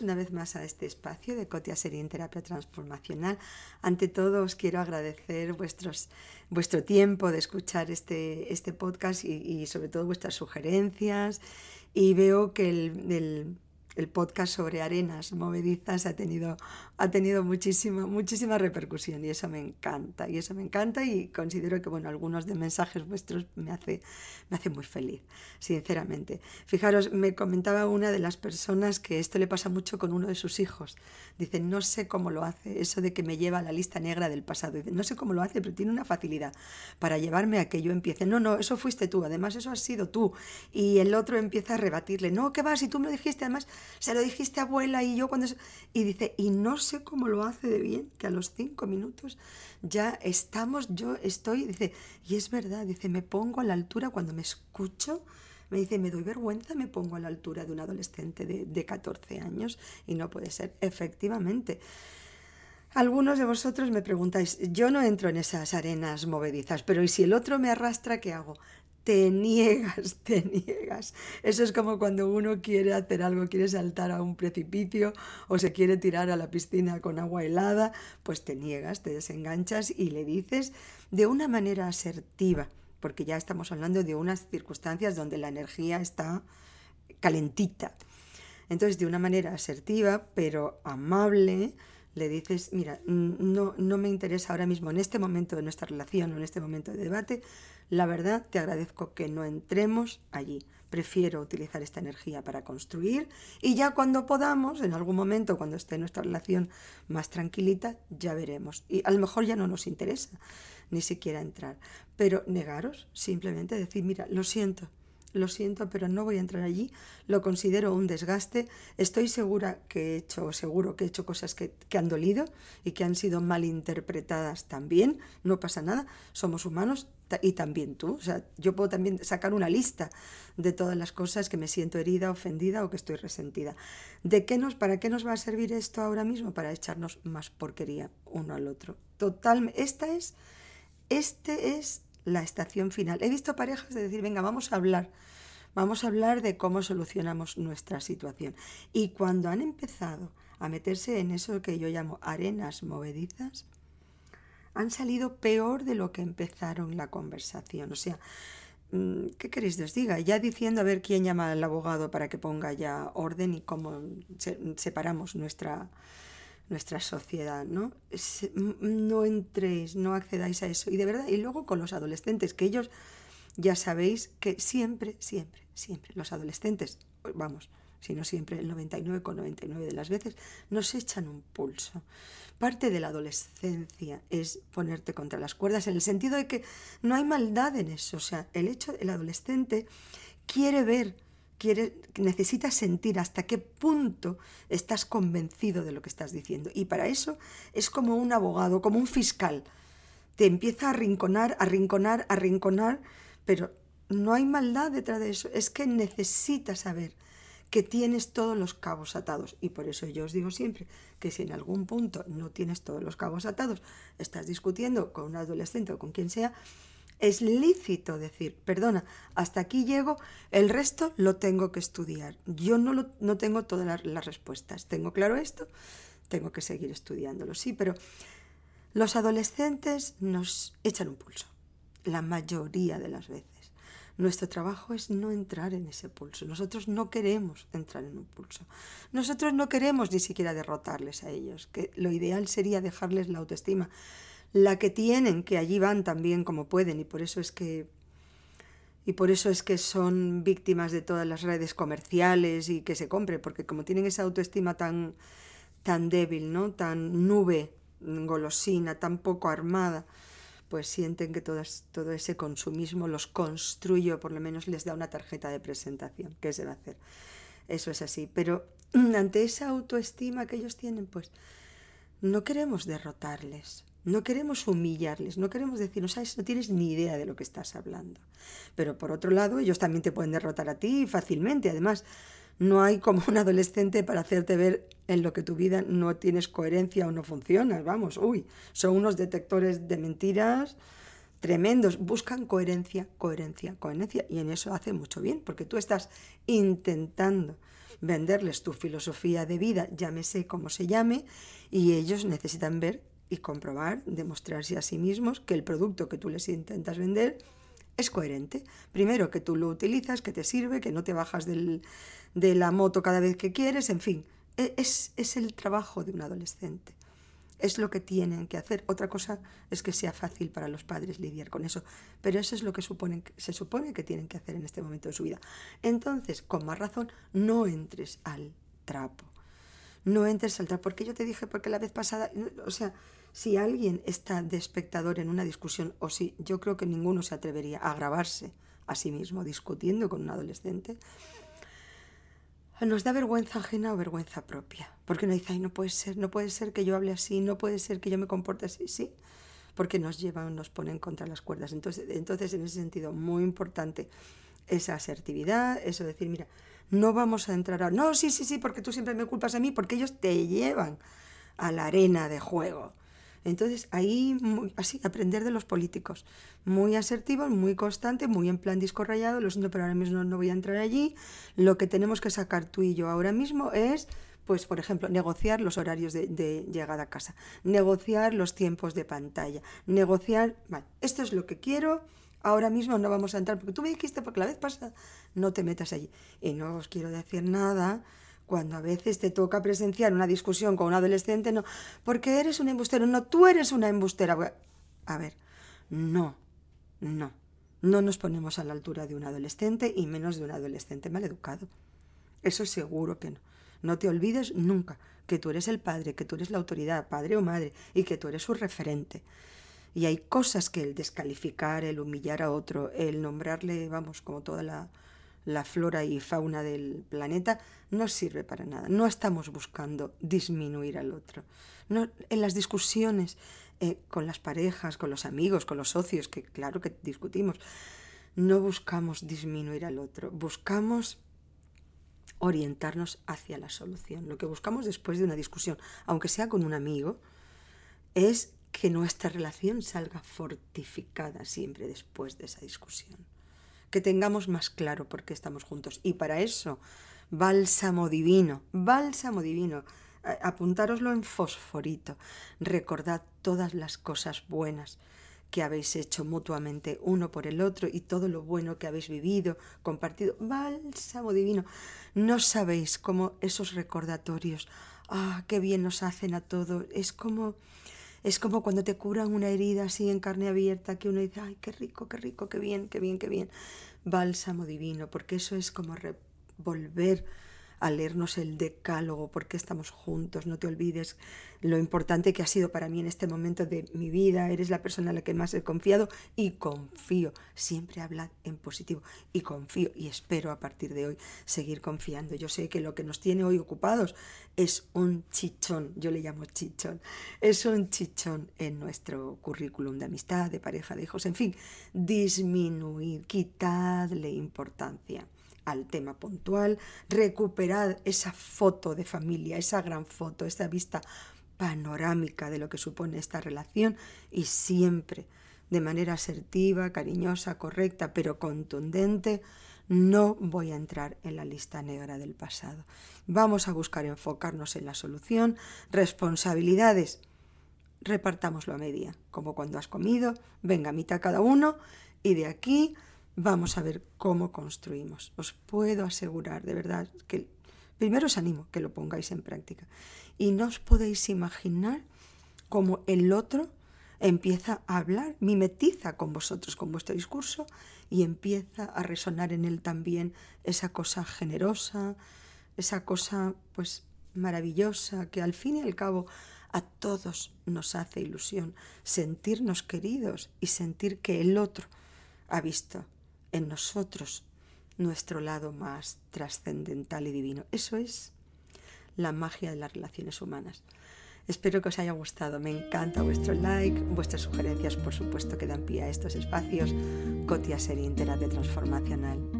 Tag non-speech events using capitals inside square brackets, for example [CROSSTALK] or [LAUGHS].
una vez más a este espacio de Cotia Serín Terapia Transformacional. Ante todo os quiero agradecer vuestros, vuestro tiempo de escuchar este, este podcast y, sobre todo vuestras sugerencias y veo que el podcast sobre arenas movedizas ha tenido, ha tenido muchísima, muchísima repercusión y eso me encanta, y eso me encanta y considero que, bueno, algunos de mensajes vuestros me hace, me hace muy feliz, sinceramente. Fijaros, me comentaba una de las personas que esto le pasa mucho con uno de sus hijos. Dice, no sé cómo lo hace, eso de que me lleva a la lista negra del pasado. Dice, no sé cómo lo hace, pero tiene una facilidad para llevarme a que yo empiece. No, no, eso fuiste tú, además eso has sido tú. Y el otro empieza a rebatirle, no, ¿qué vas? Y tú me lo dijiste, además se lo dijiste abuela y yo cuando... Y dice, y no sé cómo lo hace de bien, que a los cinco minutos ya estamos, yo estoy, dice, y es verdad, dice, me pongo a la altura cuando me escucho, me dice, me doy vergüenza, me pongo a la altura de un adolescente de, de 14 años y no puede ser, efectivamente. Algunos de vosotros me preguntáis, yo no entro en esas arenas movedizas, pero ¿y si el otro me arrastra, qué hago? Te niegas, [LAUGHS] te niegas. Eso es como cuando uno quiere hacer algo, quiere saltar a un precipicio o se quiere tirar a la piscina con agua helada, pues te niegas, te desenganchas y le dices de una manera asertiva, porque ya estamos hablando de unas circunstancias donde la energía está calentita. Entonces, de una manera asertiva, pero amable, le dices, mira, no, no me interesa ahora mismo en este momento de nuestra relación o en este momento de debate, la verdad te agradezco que no entremos allí. Prefiero utilizar esta energía para construir y ya cuando podamos, en algún momento, cuando esté nuestra relación más tranquilita, ya veremos. Y a lo mejor ya no nos interesa ni siquiera entrar. Pero negaros, simplemente decir, mira, lo siento, lo siento, pero no voy a entrar allí, lo considero un desgaste, estoy segura que he hecho, seguro que he hecho cosas que, que, han dolido y que han sido mal interpretadas también, no pasa nada, somos humanos y también tú, o sea, yo puedo también sacar una lista de todas las cosas que me siento herida, ofendida o que estoy resentida. ¿De qué nos, para qué nos va a servir esto ahora mismo? Para echarnos más porquería uno al otro. Total, esta es, este es la estación final. He visto parejas de decir, venga, vamos a hablar, vamos a hablar de cómo solucionamos nuestra situación. Y cuando han empezado a meterse en eso que yo llamo arenas movedizas, han salido peor de lo que empezaron la conversación. O sea, mm, ¿qué queréis que os diga? Ya diciendo a ver quién llama al abogado para que ponga ya orden y cómo separamos nuestra, nuestra sociedad, ¿no? No entréis, no accedáis a eso. Y de verdad, y luego con los adolescentes, que ellos ya sabéis que siempre, siempre, siempre, los adolescentes, vamos, si no siempre, el 99,99 ,99 de las veces, nos echan un pulso. Parte de la adolescencia es ponerte contra las cuerdas, en el sentido de que no hay maldad en eso. O sea, el hecho, el adolescente quiere ver quiere, necesitas sentir hasta qué punto estás convencido de lo que estás diciendo. Y para eso es como un abogado, como un fiscal. Te empieza a arrinconar, arrinconar, arrinconar, pero no hay maldad detrás de eso. Es que necesitas saber que tienes todos los cabos atados. Y por eso yo os digo siempre que si en algún punto no tienes todos los cabos atados, estás discutiendo con un adolescente o con quien sea, es lícito decir, perdona, hasta aquí llego, el resto lo tengo que estudiar. Yo no, no tengo todas las, las respuestas. ¿Tengo claro esto? Tengo que seguir estudiándolo, sí, pero los adolescentes nos echan un pulso, la mayoría de las veces. Nuestro trabajo es no entrar en ese pulso. Nosotros no queremos entrar en un pulso. Nosotros no queremos ni siquiera derrotarles a ellos, que lo ideal sería dejarles la autoestima la que tienen, que allí van también como pueden y por eso es que y por eso es que son víctimas de todas las redes comerciales y que se compre, porque como tienen esa autoestima tan tan débil, ¿no? tan nube, golosina, tan poco armada, pues sienten que todo, todo ese consumismo los construye o por lo menos les da una tarjeta de presentación. ¿Qué se va a hacer? Eso es así. Pero [CLEARS THROAT] ante esa autoestima que ellos tienen, pues no queremos derrotarles, no queremos humillarles, no queremos decir, no sabes, no tienes ni idea de lo que estás hablando. Pero por otro lado, ellos también te pueden derrotar a ti fácilmente. Además, no hay como un adolescente para hacerte ver en lo que tu vida no tienes coherencia o no funciona. Vamos, uy, son unos detectores de mentiras tremendos, buscan coherencia, coherencia, coherencia, y en eso hace mucho bien, porque tú estás intentando venderles tu filosofía de vida, llámese como se llame, y ellos necesitan ver y comprobar, demostrarse a sí mismos que el producto que tú les intentas vender es coherente. Primero, que tú lo utilizas, que te sirve, que no te bajas del, de la moto cada vez que quieres, en fin, e, es, es el trabajo de un adolescente es lo que tienen que hacer. Otra cosa es que sea fácil para los padres lidiar con eso, pero eso es lo que se supone que tienen que hacer en este momento de su vida. Entonces, con más razón, no entres al trapo. No entres al trapo, porque yo te dije, porque la vez pasada, o sea, si alguien está de espectador en una discusión, o si yo creo que ninguno se atrevería a grabarse a sí mismo discutiendo con un adolescente, nos da vergüenza ajena o vergüenza propia. Porque uno dice, ay, no puede ser, no puede ser que yo hable así, no puede ser que yo me comporte así, sí, porque nos llevan, nos ponen contra las cuerdas. Entonces, entonces en ese sentido, muy importante esa asertividad, eso de decir, mira, no vamos a entrar a... No, sí, sí, sí, porque tú siempre me culpas a mí, porque ellos te llevan a la arena de juego. Entonces, ahí, así, aprender de los políticos. Muy asertivos, muy constantes, muy en plan disco rayado. Lo siento, pero ahora mismo no voy a entrar allí. Lo que tenemos que sacar tú y yo ahora mismo es pues por ejemplo, negociar los horarios de, llegada a casa, negociar los tiempos de pantalla, negociar, vale, esto es lo que quiero, ahora mismo no vamos a entrar, porque tú me dijiste, porque la vez pasada no te metas allí. Y no os quiero decir nada cuando a veces te toca presenciar una discusión con un adolescente, no, porque eres un embustero, no, tú eres una embustera. A ver, no, no, no nos ponemos a la altura de un adolescente y menos de un adolescente mal educado. Eso seguro que no. No te olvides nunca que tú eres el padre, que tú eres la autoridad, padre o madre, y que tú eres su referente. Y hay cosas que el descalificar, el humillar a otro, el nombrarle, vamos, como toda la, flora y fauna del planeta, no sirve para nada. No estamos buscando disminuir al otro. No, en las discusiones eh, con las parejas, con los amigos, con los socios, que claro que discutimos, no buscamos disminuir al otro, buscamos orientarnos hacia la solución. Lo que buscamos después de una discusión, aunque sea con un amigo, es que nuestra relación salga fortificada siempre después de esa discusión que tengamos más claro por qué estamos juntos. Y para eso, bálsamo divino, bálsamo divino. Apuntároslo en fosforito. Recordad todas las cosas buenas que habéis hecho mutuamente uno por el otro y todo lo bueno que habéis vivido, compartido. Bálsamo divino. No sabéis cómo esos recordatorios, ah, qué bien nos hacen a todos. Es como es como cuando te curan una herida así en carne abierta, que uno dice, ay, qué rico, qué rico, qué bien, qué bien, qué bien. Bálsamo divino, porque eso es como volver a leernos el decálogo, porque estamos juntos, no te olvides lo importante que ha sido para mí en este momento de mi vida, eres la persona a la que más he confiado y confío, siempre hablad en positivo y confío y espero a partir de hoy seguir confiando. Yo sé que lo que nos tiene hoy ocupados es un chichón, yo le llamo chichón, es un chichón en nuestro currículum de amistad, de pareja, de hijos, en fin, disminuir, quitadle importancia al tema puntual, recuperar esa foto de familia, esa gran foto, esa vista panorámica de lo que supone esta relación y siempre de manera asertiva, cariñosa, correcta, pero contundente, no voy a entrar en la lista negra del pasado. Vamos a buscar enfocarnos en la solución, responsabilidades. Repartámoslo a media, como cuando has comido, venga, mitad cada uno, y de aquí vamos a ver cómo construimos. Os puedo asegurar, de verdad, que primero os animo que lo pongáis en práctica. Y no os podéis imaginar cómo el otro empieza a hablar, mimetiza con vosotros, con vuestro discurso, y empieza a resonar en él también esa cosa generosa, esa cosa pues maravillosa que al fin y al cabo a todos nos hace ilusión sentirnos queridos y sentir que el otro ha visto en nosotros nuestro lado más trascendental y divino. Eso es la magia de las relaciones humanas. Espero que os haya gustado. Me encanta vuestro like, vuestras sugerencias, por supuesto, que dan pie a estos espacios. Cotia Serie Terapia Transformacional.